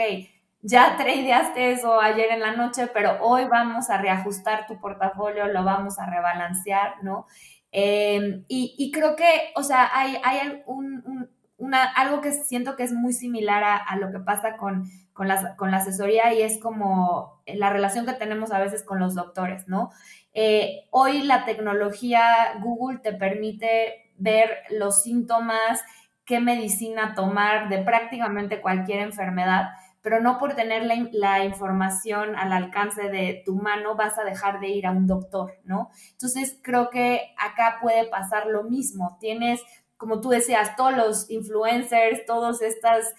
ya tradeaste eso ayer en la noche, pero hoy vamos a reajustar tu portafolio, lo vamos a rebalancear, ¿no? Em, y, creo que, o sea, hay, hay un, una, algo que siento que es muy similar a lo que pasa con con la, con la asesoría y es como la relación que tenemos a veces con los doctores, ¿no? Eh, hoy la tecnología Google te permite ver los síntomas, qué medicina tomar de prácticamente cualquier enfermedad, pero no por tener la, la, información al alcance de tu mano vas a dejar de ir a un doctor, ¿no? Entonces creo que acá puede pasar lo mismo. Tienes, como tú decías, todos los influencers, todas estas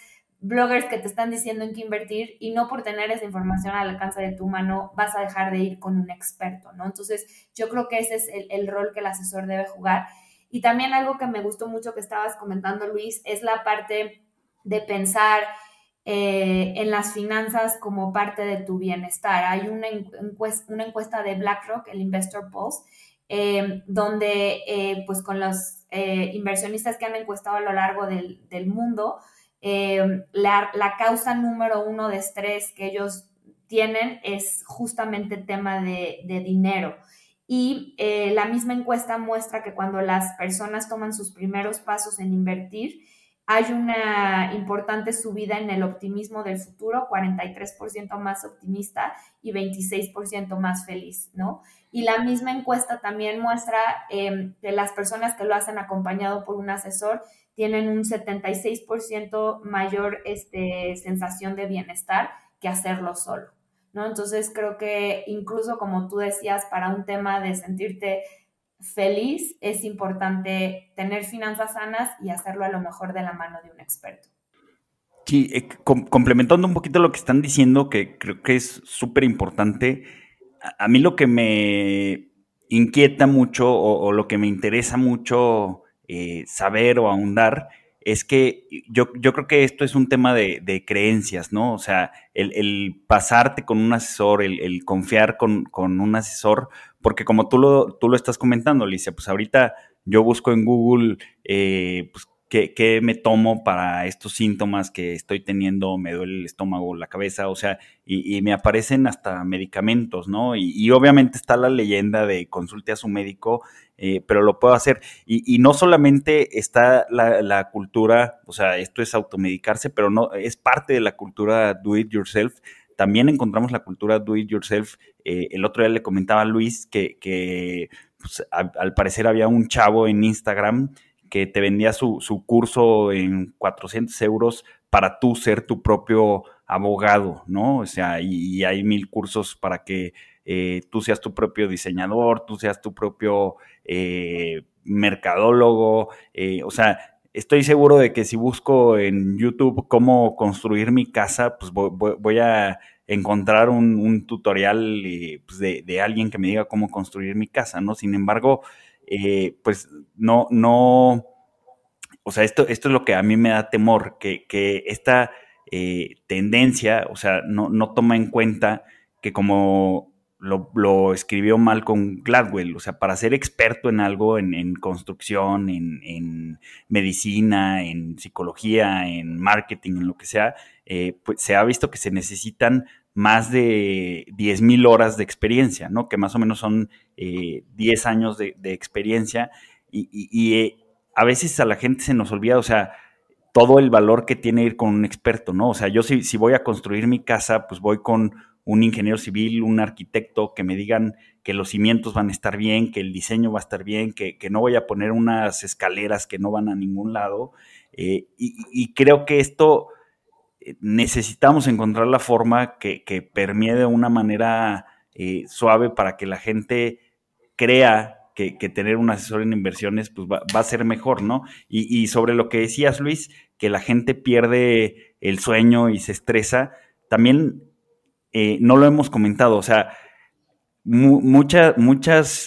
bloggers que te están diciendo en qué invertir y no por tener esa información al alcance de tu mano vas a dejar de ir con un experto, ¿no? Entonces, yo creo que ese es el, rol que el asesor debe jugar. Y también algo que me gustó mucho que estabas comentando, Luis, es la parte de pensar eh, en las finanzas como parte de tu bienestar. Hay una encuesta, una encuesta de BlackRock, el Investor Pulse, eh, donde eh, pues con los inversionistas que han encuestado a lo largo del, del mundo, Em, la, causa número uno de estrés que ellos tienen es justamente tema de, dinero. Y eh, la misma encuesta muestra que cuando las personas toman sus primeros pasos en invertir, hay una importante subida en el optimismo del futuro, 43% más optimista y 26% más feliz, ¿no? Y la misma encuesta también muestra em, que las personas que lo hacen acompañado por un asesor tienen un 76% mayor este, sensación de bienestar que hacerlo solo, ¿no? Entonces creo que incluso como tú decías, para un tema de sentirte feliz, es importante tener finanzas sanas y hacerlo a lo mejor de la mano de un experto. Sí, eh, complementando un poquito lo que están diciendo, que creo que es súper importante, a, mí lo que me inquieta mucho o, lo que me interesa mucho eh, saber o ahondar es que yo, yo, creo que esto es un tema de, creencias, ¿no? O sea, el, pasarte con un asesor, el, confiar con, con, un asesor, porque como tú lo, tú lo estás comentando, Alicia, pues ahorita yo busco en Google, eh, pues, ¿qué, me tomo para estos síntomas que estoy teniendo? Me duele el estómago, la cabeza, o sea, y, me aparecen hasta medicamentos, ¿no? Y, obviamente está la leyenda de consulte a su médico, eh, pero lo puedo hacer. Y, no solamente está la, cultura, o sea, esto es automedicarse, pero no, es parte de la cultura do it yourself también encontramos la cultura do it yourself. Eh, el otro día le comentaba a Luis que, pues, al parecer había un chavo en Instagram que te vendía su, curso en 400 euros para tú ser tu propio abogado, ¿no? O sea, y, hay mil cursos para que eh, tú seas tu propio diseñador, tú seas tu propio eh, mercadólogo, o sea, estoy seguro de que si busco en YouTube cómo construir mi casa, pues voy, a encontrar un, tutorial eh, pues de, alguien que me diga cómo construir mi casa, ¿no? Sin embargo, eh, pues no, no, o sea, esto, esto es lo que a mí me da temor, que, esta eh, tendencia, o sea, no, no toma en cuenta que como lo, escribió Malcolm Gladwell, o sea, para ser experto en algo, en, construcción, en, medicina, en psicología, en marketing, en lo que sea, eh, pues se ha visto que se necesitan más de 10.000 horas de experiencia, ¿no? Que más o menos son 10 eh, años de, experiencia y, eh, a veces a la gente se nos olvida, o sea, todo el valor que tiene ir con un experto, ¿no? O sea, yo si voy a construir mi casa, pues voy con un ingeniero civil, un arquitecto, que me digan que los cimientos van a estar bien, que el diseño va a estar bien, que, no voy a poner unas escaleras que no van a ningún lado. Eh, y, creo que esto eh, necesitamos encontrar la forma que, que permee de una manera eh, suave para que la gente crea que, tener un asesor en inversiones pues va, a ser mejor, ¿no? Y, y, sobre lo que decías, Luis, que la gente pierde el sueño y se estresa, también eh, no lo hemos comentado, o sea, muchas,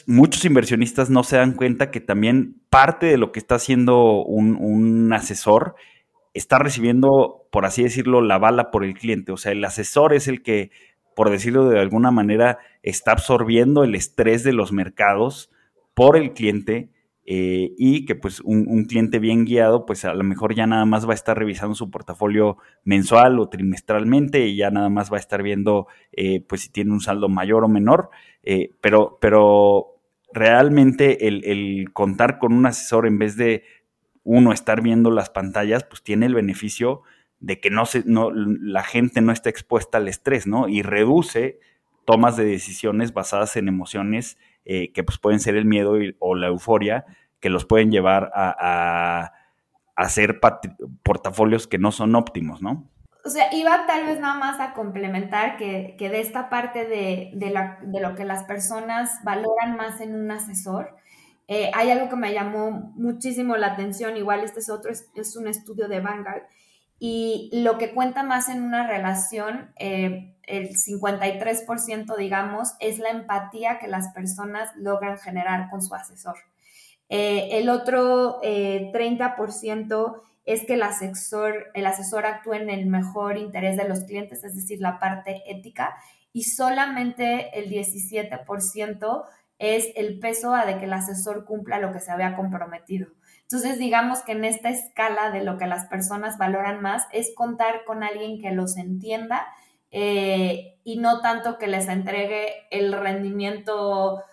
muchos inversionistas no se dan cuenta que también parte de lo que está haciendo un, asesor está recibiendo, por así decirlo, la bala por el cliente. O sea, el asesor es el que, por decirlo de alguna manera, está absorbiendo el estrés de los mercados por el cliente eh, y que pues un, cliente bien guiado pues a lo mejor ya nada más va a estar revisando su portafolio mensual o trimestralmente y ya nada más va a estar viendo eh, pues si tiene un saldo mayor o menor, eh, pero, pero realmente el, contar con un asesor en vez de uno estar viendo las pantallas pues tiene el beneficio de que no se, no, la gente no está expuesta al estrés, ¿no? Y reduce tomas de decisiones basadas en emociones eh, que pues pueden ser el miedo o la euforia, que los pueden llevar a, hacer portafolios que no son óptimos, ¿no? O sea, iba tal vez nada más a complementar que, de esta parte de, lo que las personas valoran más en un asesor, eh, hay algo que me llamó muchísimo la atención, igual este es otro, es, un estudio de Vanguard, y lo que cuenta más en una relación, eh, el 53%, digamos, es la empatía que las personas logran generar con su asesor. Eh, el otro 30% eh, es que el asesor, el asesor actúe en el mejor interés de los clientes, es decir, la parte ética, y solamente el 17% es el peso a de que el asesor cumpla lo que se había comprometido. Entonces, digamos que en esta escala de lo que las personas valoran más es contar con alguien que los entienda eh, y no tanto que les entregue el rendimiento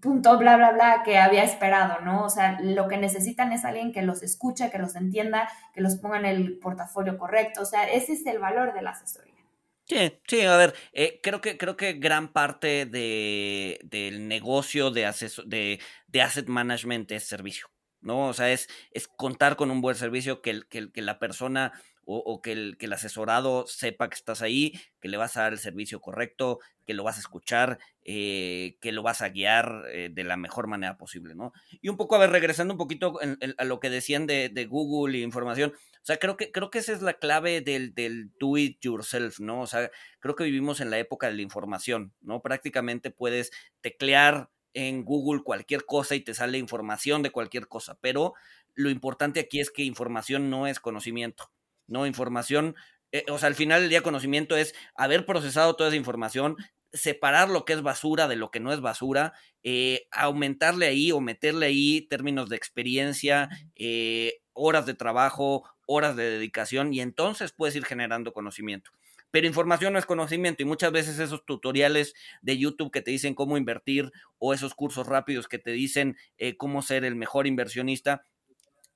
punto bla, bla, bla que había esperado, ¿no? O sea, lo que necesitan es alguien que los escuche, que los entienda, que los ponga en el portafolio correcto. O sea, ese es el valor de la asesoría. Sí, sí, a ver, eh, creo que creo que gran parte de, del negocio de, de, de asset management es servicio, ¿no? O sea, es, es contar con un buen servicio que, que, que la persona o, que, el, que el asesorado sepa que estás ahí, que le vas a dar el servicio correcto, que lo vas a escuchar, eh, que lo vas a guiar eh, de la mejor manera posible, ¿no? Y un poco, a ver, regresando un poquito a lo que decían de, de, Google y información, o sea, creo que, creo que esa es la clave del, del do it yourself, ¿no? O sea, creo que vivimos en la época de la información, ¿no? Prácticamente puedes teclear en Google cualquier cosa y te sale información de cualquier cosa, pero lo importante aquí es que información no es conocimiento. ¿No? Información, eh, o sea, al final del día conocimiento es haber procesado toda esa información, separar lo que es basura de lo que no es basura, eh, aumentarle ahí o meterle ahí términos de experiencia, eh, horas de trabajo, horas de dedicación y entonces puedes ir generando conocimiento. Pero información no es conocimiento y muchas veces esos tutoriales de YouTube que te dicen cómo invertir o esos cursos rápidos que te dicen cómo ser el mejor inversionista,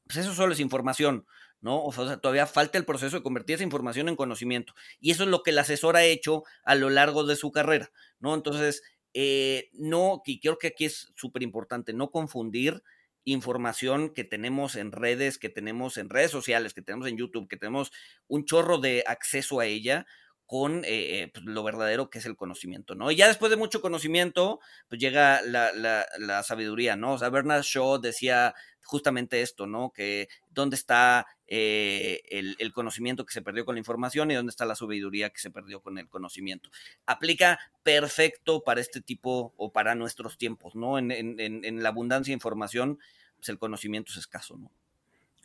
pues eso solo es información. ¿No? O sea, todavía falta el proceso de convertir esa información en conocimiento. Y eso es lo que el asesor ha hecho a lo largo de su carrera, ¿no? Entonces, eh, no, y creo que aquí es súper importante, no confundir información que tenemos en redes, que tenemos en redes sociales, que tenemos en YouTube, que tenemos un chorro de acceso a ella con eh, eh, pues, lo verdadero que es el conocimiento, ¿no? Y ya después de mucho conocimiento, pues llega la, la, sabiduría, ¿no? O sea, Bernard Shaw decía justamente esto, ¿no? Que dónde está eh, el, conocimiento que se perdió con la información y dónde está la sabiduría que se perdió con el conocimiento. Aplica perfecto para este tipo o para nuestros tiempos, ¿no? En, en, la abundancia de información, pues el conocimiento es escaso, ¿no?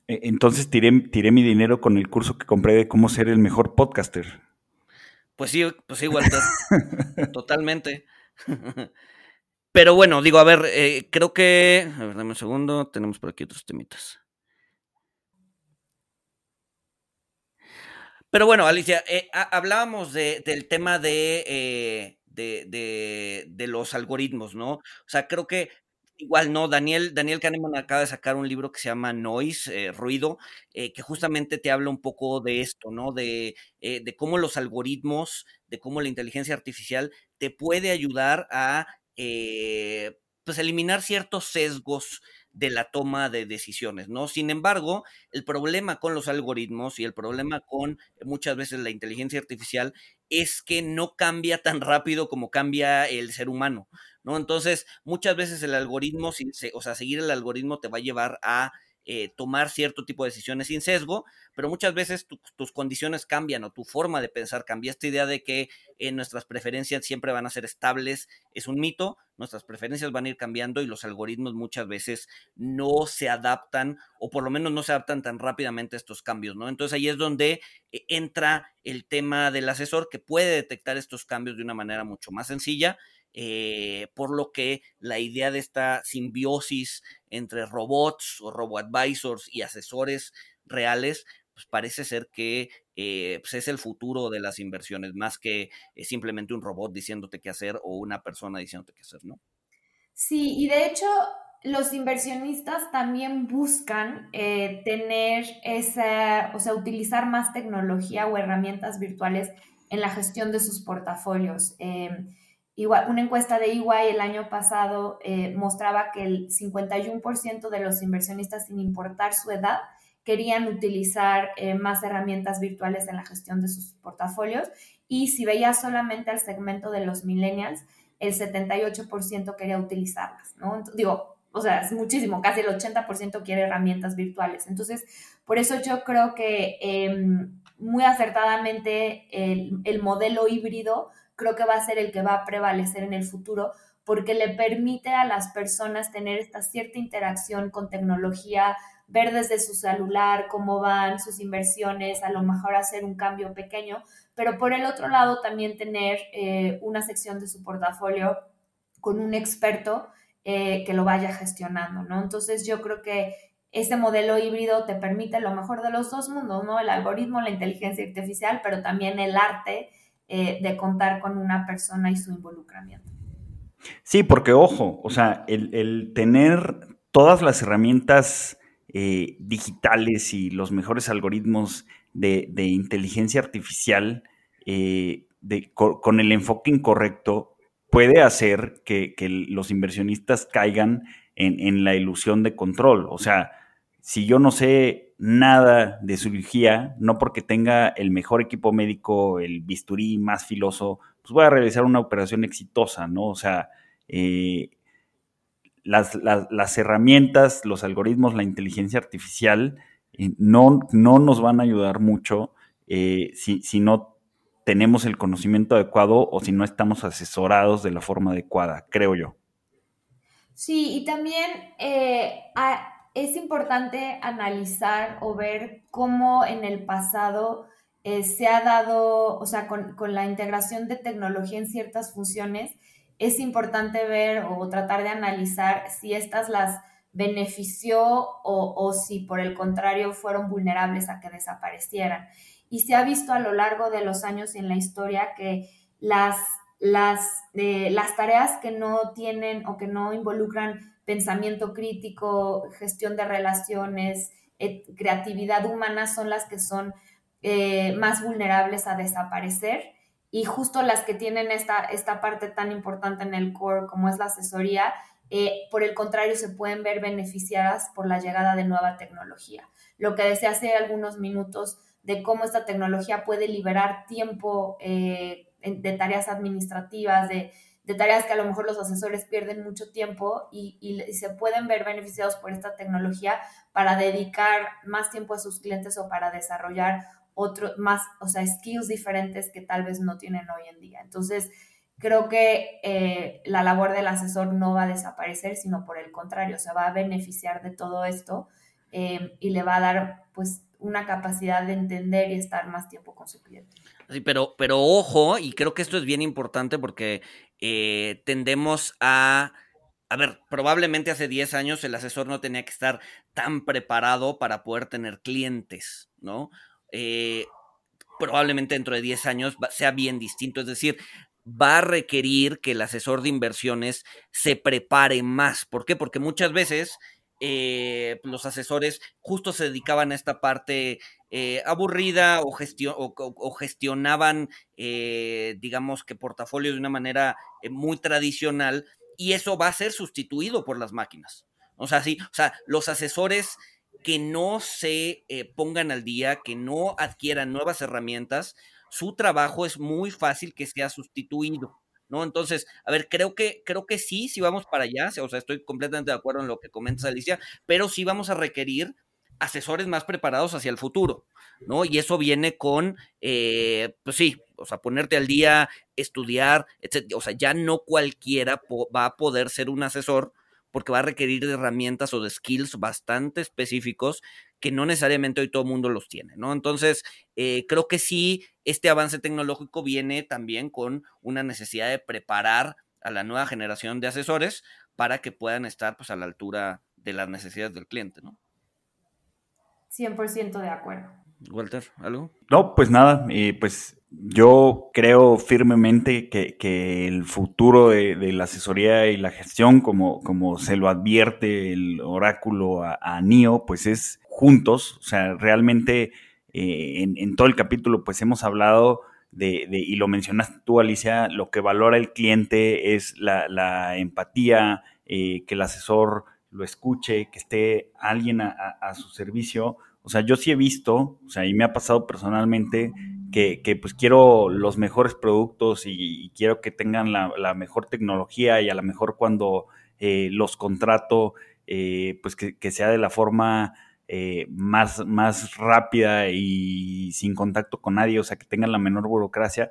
E, entonces tiré, tiré mi dinero con el curso que compré de cómo ser el mejor podcaster. Pues sí, pues sí, Walter. Totalmente. Pero bueno, digo, a ver, eh, creo que. A ver, dame un segundo. Tenemos por aquí otros temitas. Pero bueno, Alicia, eh, hablábamos del tema eh, de, de, de, los algoritmos, ¿no? O sea, creo que igual no, Daniel, Daniel Kahneman acaba de sacar un libro que se llama Noise, Ruido, que justamente te habla un poco de esto, ¿no? De, de cómo los algoritmos, de cómo la inteligencia artificial te puede ayudar a eh, pues eliminar ciertos sesgos de la toma de decisiones, ¿no? Sin embargo, el problema con los algoritmos y el problema con muchas veces la inteligencia artificial es que no cambia tan rápido como cambia el ser humano, ¿no? Entonces, muchas veces el algoritmo, o sea, seguir el algoritmo te va a llevar a eh, tomar cierto tipo de decisiones sin sesgo, pero muchas veces tus condiciones cambian o tu forma de pensar cambia. Esta idea de que eh, nuestras preferencias siempre van a ser estables es un mito, nuestras preferencias van a ir cambiando y los algoritmos muchas veces no se adaptan o por lo menos no se adaptan tan rápidamente a estos cambios, ¿no? Entonces ahí es donde eh, entra el tema del asesor que puede detectar estos cambios de una manera mucho más sencilla eh, por lo que la idea de esta simbiosis entre robots o robo-advisors y asesores reales, pues parece ser que eh, pues es el futuro de las inversiones, más que eh, simplemente un robot diciéndote qué hacer o una persona diciéndote qué hacer, ¿no? Sí, y de hecho los inversionistas también buscan tener esa, o sea, utilizar más tecnología o herramientas virtuales en la gestión de sus portafolios. Em, una encuesta de EY el año pasado eh, mostraba que el 51% de los inversionistas, sin importar su edad, querían utilizar eh, más herramientas virtuales en la gestión de sus portafolios. Y si veía solamente al segmento de los millennials, el 78% quería utilizarlas, ¿no? digo, o sea, es muchísimo, casi el 80% quiere herramientas virtuales. Entonces, por eso yo creo que em, muy acertadamente el, el modelo híbrido creo que va a ser el que va a prevalecer en el futuro porque le permite a las personas tener esta cierta interacción con tecnología, ver desde su celular cómo van sus inversiones, a lo mejor hacer un cambio pequeño, pero por el otro lado también tener eh, una sección de su portafolio con un experto eh, que lo vaya gestionando, ¿no? Entonces yo creo que este modelo híbrido te permite lo mejor de los dos mundos, ¿no? El algoritmo, la inteligencia artificial, pero también el arte eh, de contar con una persona y su involucramiento. Sí, porque ojo, o sea, el, tener todas las herramientas eh, digitales y los mejores algoritmos de, inteligencia artificial eh, con, el enfoque incorrecto puede hacer que, los inversionistas caigan en, la ilusión de control. O sea, si yo no sé nada de cirugía, no porque tenga el mejor equipo médico, el bisturí más filoso, pues voy a realizar una operación exitosa, ¿no? O sea, eh, las, herramientas, los algoritmos, la inteligencia artificial eh, no, no, nos van a ayudar mucho eh, si, si, no tenemos el conocimiento adecuado o si no estamos asesorados de la forma adecuada, creo yo. Sí, y también es importante analizar o ver cómo en el pasado eh, se ha dado, o sea, con, la integración de tecnología en ciertas funciones, es importante ver o tratar de analizar si estas las benefició o, o, si por el contrario fueron vulnerables a que desaparecieran. Y se ha visto a lo largo de los años en la historia que las, las, eh, las tareas que no tienen o que no involucran pensamiento crítico, gestión de relaciones, creatividad humana son las que son eh, más vulnerables a desaparecer y justo las que tienen esta, esta parte tan importante en el core como es la asesoría, eh, por el contrario, se pueden ver beneficiadas por la llegada de nueva tecnología. Lo que decía hace algunos minutos de cómo esta tecnología puede liberar tiempo eh, de tareas administrativas, de, tareas que a lo mejor los asesores pierden mucho tiempo y, y, se pueden ver beneficiados por esta tecnología para dedicar más tiempo a sus clientes o para desarrollar otros más, o sea, skills diferentes que tal vez no tienen hoy en día. Entonces, creo que eh, la labor del asesor no va a desaparecer, sino por el contrario, se va a beneficiar de todo esto eh, y le va a dar, pues, una capacidad de entender y estar más tiempo con su cliente. Sí, pero, pero ojo, y creo que esto es bien importante porque eh, tendemos a... A ver, probablemente hace 10 años el asesor no tenía que estar tan preparado para poder tener clientes, ¿no? Eh, probablemente dentro de 10 años sea bien distinto. Es decir, va a requerir que el asesor de inversiones se prepare más. ¿Por qué? Porque muchas veces eh, los asesores justo se dedicaban a esta parte eh, aburrida o, gestionaban, digamos que portafolios de una manera muy tradicional y eso va a ser sustituido por las máquinas. O sea, sí, o sea, los asesores que no se eh, pongan al día, que no adquieran nuevas herramientas, su trabajo es muy fácil que sea sustituido. ¿No? Entonces, a ver, creo que, creo que sí, sí vamos para allá, o sea, estoy completamente de acuerdo en lo que comentas, Alicia, pero sí vamos a requerir asesores más preparados hacia el futuro, ¿no? Y eso viene con, eh, pues sí, o sea, ponerte al día, estudiar, etc. O sea, ya no cualquiera va a poder ser un asesor porque va a requerir de herramientas o de skills bastante específicos que no necesariamente hoy todo el mundo los tiene, ¿no? Entonces, eh, creo que sí, este avance tecnológico viene también con una necesidad de preparar a la nueva generación de asesores para que puedan estar pues, a la altura de las necesidades del cliente, ¿no? 100% de acuerdo. Walter, ¿algo? No, pues nada, eh, pues yo creo firmemente que, el futuro de, la asesoría y la gestión, como, como se lo advierte el oráculo a, NIO, pues es juntos. O sea, realmente eh, en, todo el capítulo, pues hemos hablado de, y lo mencionaste tú, Alicia, lo que valora el cliente es la, empatía, eh, que el asesor lo escuche, que esté alguien a su servicio. O sea, yo sí he visto, o sea, y me ha pasado personalmente que, pues quiero los mejores productos y, quiero que tengan la, mejor tecnología y a lo mejor cuando eh, los contrato, eh, pues que, sea de la forma eh, más, más rápida y sin contacto con nadie, o sea, que tengan la menor burocracia.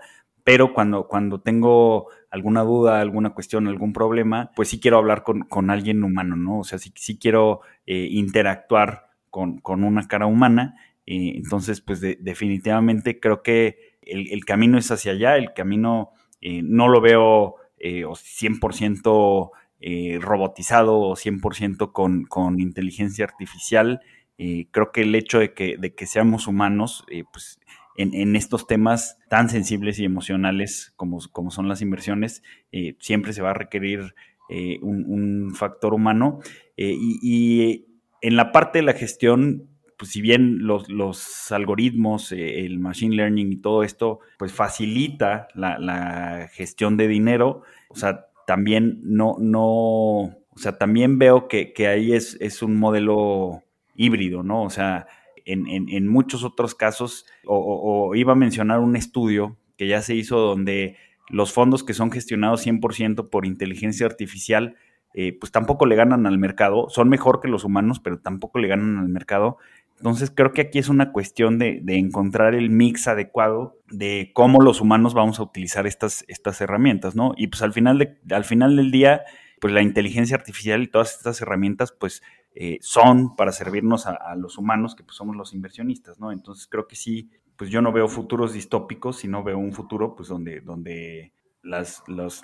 Pero cuando, cuando tengo alguna duda, alguna cuestión, algún problema, pues sí quiero hablar con, alguien humano, ¿no? O sea, sí, sí quiero interactuar con, con una cara humana entonces, pues definitivamente creo que el, camino es hacia allá, el camino eh, no lo veo 100% eh, eh, robotizado o 100% con, con, inteligencia artificial. creo que el hecho de que, de que seamos humanos, pues en, estos temas tan sensibles y emocionales como, como son las inversiones, eh, siempre se va a requerir eh, un, factor humano. Eh, y, en la parte de la gestión, pues si bien los, algoritmos, el machine learning y todo esto, pues facilita la, gestión de dinero, o sea, también no, no, o sea, también veo que, ahí es, es un modelo híbrido, ¿no? O sea, en, muchos otros casos, o, iba a mencionar un estudio que ya se hizo donde los fondos que son gestionados 100% por inteligencia artificial, eh, pues tampoco le ganan al mercado, son mejor que los humanos, pero tampoco le ganan al mercado. Entonces creo que aquí es una cuestión de, encontrar el mix adecuado de cómo los humanos vamos a utilizar estas, estas herramientas, ¿no? Y pues al final, al final del día, pues la inteligencia artificial y todas estas herramientas, pues eh, son para servirnos a, los humanos, que pues somos los inversionistas, ¿no? Entonces creo que sí, pues yo no veo futuros distópicos, sino veo un futuro pues donde, donde las, los,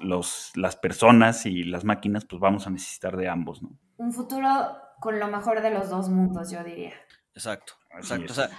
las personas y las máquinas pues vamos a necesitar de ambos, ¿no? Un futuro con lo mejor de los dos mundos, yo diría. Exacto. Exacto. O sea,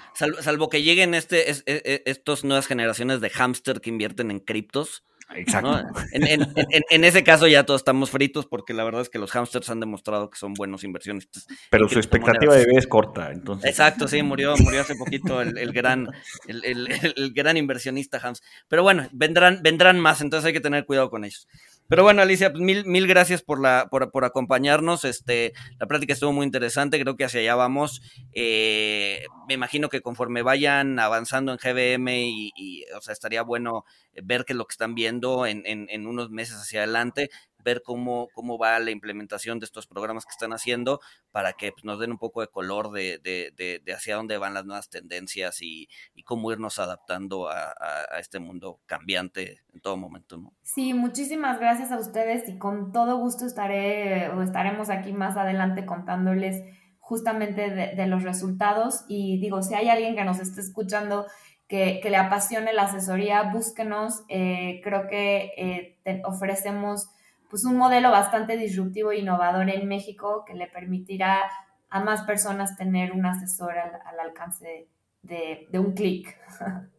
salvo, que lleguen este, es, estos nuevas generaciones de hámster que invierten en criptos, Exacto. En, ese caso ya todos estamos fritos porque la verdad es que los hamsters han demostrado que son buenos inversionistas. Pero su expectativa de vida es corta, entonces. Exacto, sí, murió, murió hace poquito el, gran, el, gran inversionista hamster. Pero bueno, vendrán, vendrán más, entonces hay que tener cuidado con ellos. Pero bueno, Alicia, pues mil, mil gracias por, la, por, por, acompañarnos. Este, la práctica estuvo muy interesante, creo que hacia allá vamos. Eh, me imagino que conforme vayan avanzando en GBM y, o sea, estaría bueno ver que lo que están viendo en, en, en unos meses hacia adelante, ver cómo, cómo va la implementación de estos programas que están haciendo para que pues, nos den un poco de color de, de, de, hacia dónde van las nuevas tendencias y, y cómo irnos adaptando a, a, este mundo cambiante en todo momento. ¿no? Sí, muchísimas gracias a ustedes y con todo gusto estaré o estaremos aquí más adelante contándoles justamente de, los resultados y digo, si hay alguien que nos esté escuchando que, que le apasione la asesoría, búsquenos. Eh, creo que eh, ofrecemos pues un modelo bastante disruptivo e innovador en México que le permitirá a más personas tener un asesor al, alcance de, de un clic.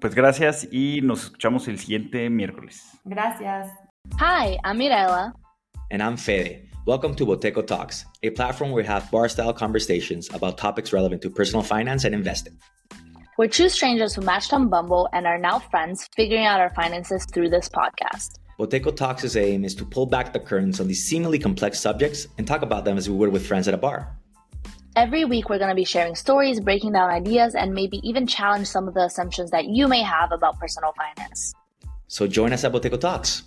Pues gracias y nos escuchamos el siguiente miércoles. Gracias. Hi, I'm Mirella. And I'm Fede. Welcome to Boteco Talks, a platform where we have bar style conversations about topics relevant to personal finance and investing. We're two strangers who matched on Bumble and are now friends, figuring out our finances through this podcast. Boteco Talks' aim is to pull back the curtains on these seemingly complex subjects and talk about them as we would with friends at a bar. Every week, we're going to be sharing stories, breaking down ideas, and maybe even challenge some of the assumptions that you may have about personal finance. So join us at Boteco Talks.